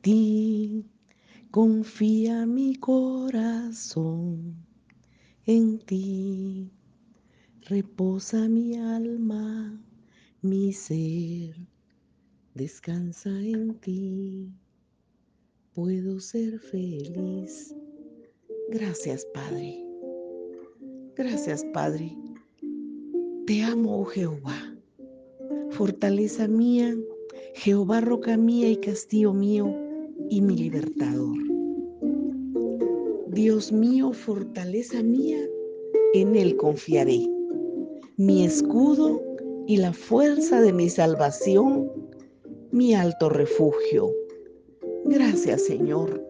ti confía mi corazón, en ti reposa mi alma, mi ser descansa en ti. Puedo ser feliz. Gracias, Padre. Gracias, Padre. Te amo, oh Jehová. Fortaleza mía, Jehová, roca mía y castillo mío y mi libertador. Dios mío, fortaleza mía, en Él confiaré. Mi escudo y la fuerza de mi salvación, mi alto refugio. Gracias, Señor,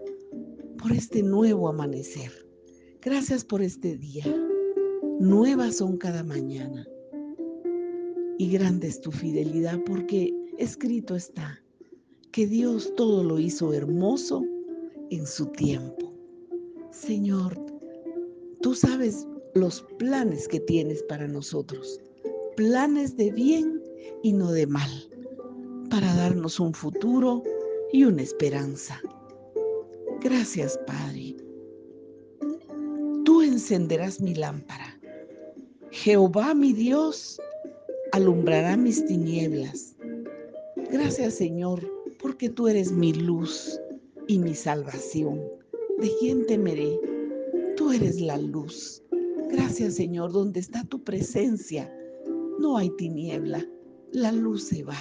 por este nuevo amanecer. Gracias por este día. Nuevas son cada mañana. Y grande es tu fidelidad porque escrito está que Dios todo lo hizo hermoso en su tiempo. Señor, tú sabes los planes que tienes para nosotros, planes de bien y no de mal, para darnos un futuro y una esperanza. Gracias, Padre. Tú encenderás mi lámpara. Jehová mi Dios alumbrará mis tinieblas. Gracias, Señor porque tú eres mi luz y mi salvación. ¿De quién temeré? Tú eres la luz. Gracias Señor, donde está tu presencia, no hay tiniebla, la luz se va.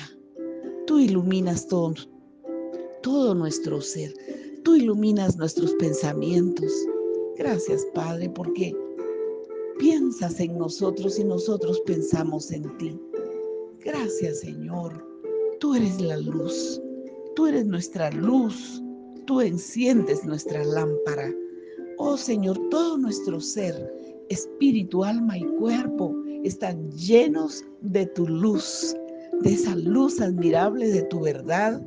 Tú iluminas todo, todo nuestro ser, tú iluminas nuestros pensamientos. Gracias Padre, porque piensas en nosotros y nosotros pensamos en ti. Gracias Señor, tú eres la luz. Tú eres nuestra luz, tú enciendes nuestra lámpara. Oh Señor, todo nuestro ser, espíritu, alma y cuerpo están llenos de tu luz, de esa luz admirable de tu verdad,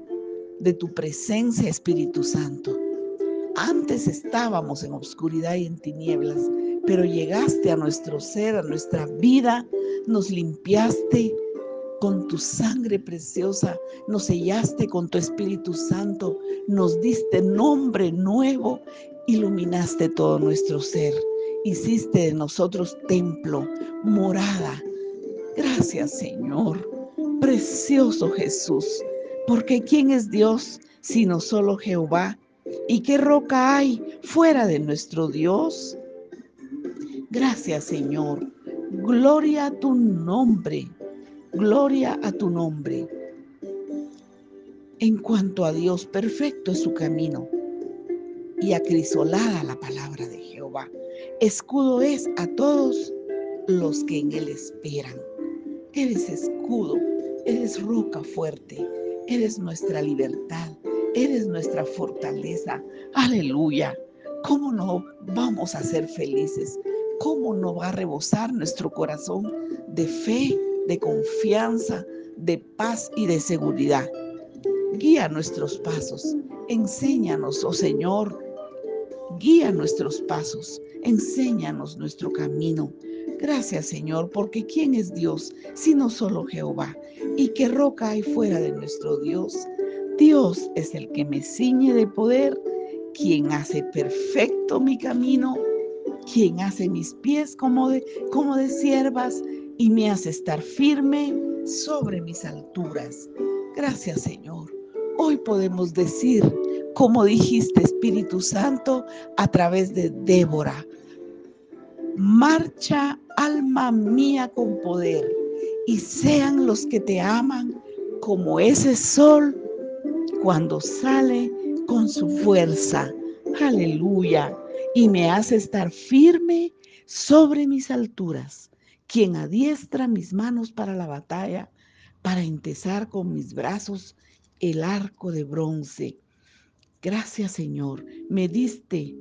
de tu presencia, Espíritu Santo. Antes estábamos en oscuridad y en tinieblas, pero llegaste a nuestro ser, a nuestra vida, nos limpiaste, con tu sangre preciosa, nos sellaste con tu Espíritu Santo, nos diste nombre nuevo, iluminaste todo nuestro ser, hiciste de nosotros templo, morada. Gracias Señor, precioso Jesús, porque ¿quién es Dios sino solo Jehová? ¿Y qué roca hay fuera de nuestro Dios? Gracias Señor, gloria a tu nombre. Gloria a tu nombre. En cuanto a Dios, perfecto es su camino y acrisolada la palabra de Jehová. Escudo es a todos los que en Él esperan. Eres escudo, eres roca fuerte, eres nuestra libertad, eres nuestra fortaleza. Aleluya. ¿Cómo no vamos a ser felices? ¿Cómo no va a rebosar nuestro corazón de fe? De confianza, de paz y de seguridad. Guía nuestros pasos, enséñanos, oh Señor, guía nuestros pasos, enséñanos nuestro camino. Gracias Señor, porque ¿quién es Dios sino solo Jehová? ¿Y qué roca hay fuera de nuestro Dios? Dios es el que me ciñe de poder, quien hace perfecto mi camino, quien hace mis pies como de, como de siervas y me hace estar firme sobre mis alturas. Gracias Señor. Hoy podemos decir, como dijiste Espíritu Santo, a través de Débora, marcha alma mía con poder y sean los que te aman como ese sol cuando sale con su fuerza. Aleluya. Y me hace estar firme sobre mis alturas quien adiestra mis manos para la batalla, para entesar con mis brazos el arco de bronce. Gracias Señor, me diste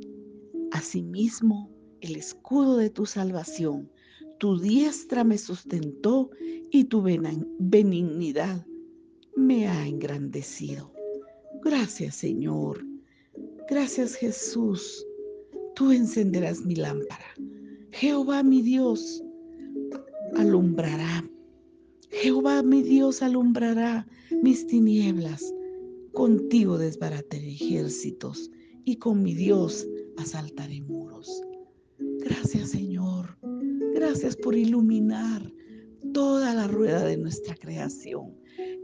asimismo el escudo de tu salvación. Tu diestra me sustentó y tu benignidad me ha engrandecido. Gracias Señor. Gracias Jesús. Tú encenderás mi lámpara. Jehová mi Dios, alumbrará. Jehová mi Dios alumbrará mis tinieblas. Contigo desbarataré ejércitos y con mi Dios asaltaré muros. Gracias Señor. Gracias por iluminar toda la rueda de nuestra creación.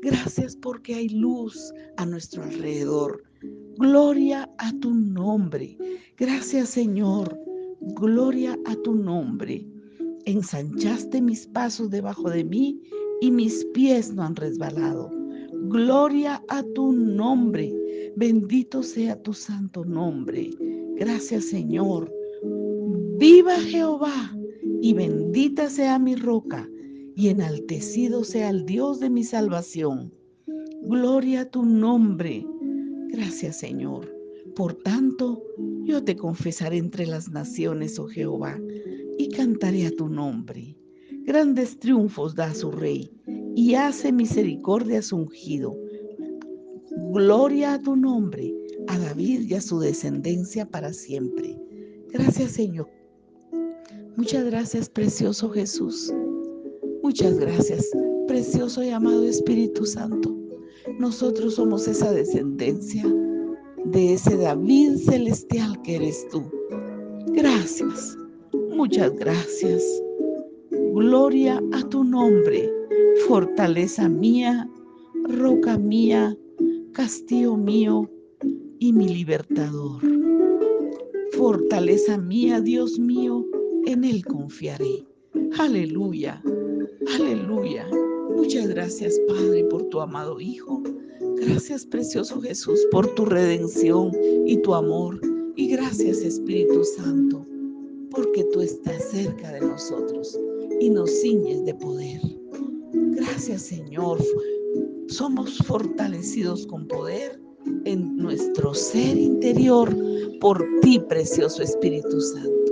Gracias porque hay luz a nuestro alrededor. Gloria a tu nombre. Gracias Señor. Gloria a tu nombre. Ensanchaste mis pasos debajo de mí y mis pies no han resbalado. Gloria a tu nombre. Bendito sea tu santo nombre. Gracias Señor. Viva Jehová y bendita sea mi roca y enaltecido sea el Dios de mi salvación. Gloria a tu nombre. Gracias Señor. Por tanto, yo te confesaré entre las naciones, oh Jehová, y cantaré a tu nombre. Grandes triunfos da a su rey y hace misericordia a su ungido. Gloria a tu nombre, a David y a su descendencia para siempre. Gracias Señor. Muchas gracias, precioso Jesús. Muchas gracias, precioso y amado Espíritu Santo. Nosotros somos esa descendencia de ese David celestial que eres tú. Gracias, muchas gracias. Gloria a tu nombre, fortaleza mía, roca mía, castillo mío y mi libertador. Fortaleza mía, Dios mío, en Él confiaré. Aleluya. Aleluya. Muchas gracias, Padre, por tu amado Hijo. Gracias, precioso Jesús, por tu redención y tu amor. Y gracias, Espíritu Santo, porque tú estás cerca de nosotros y nos ciñes de poder. Gracias, Señor. Somos fortalecidos con poder en nuestro ser interior por ti, precioso Espíritu Santo.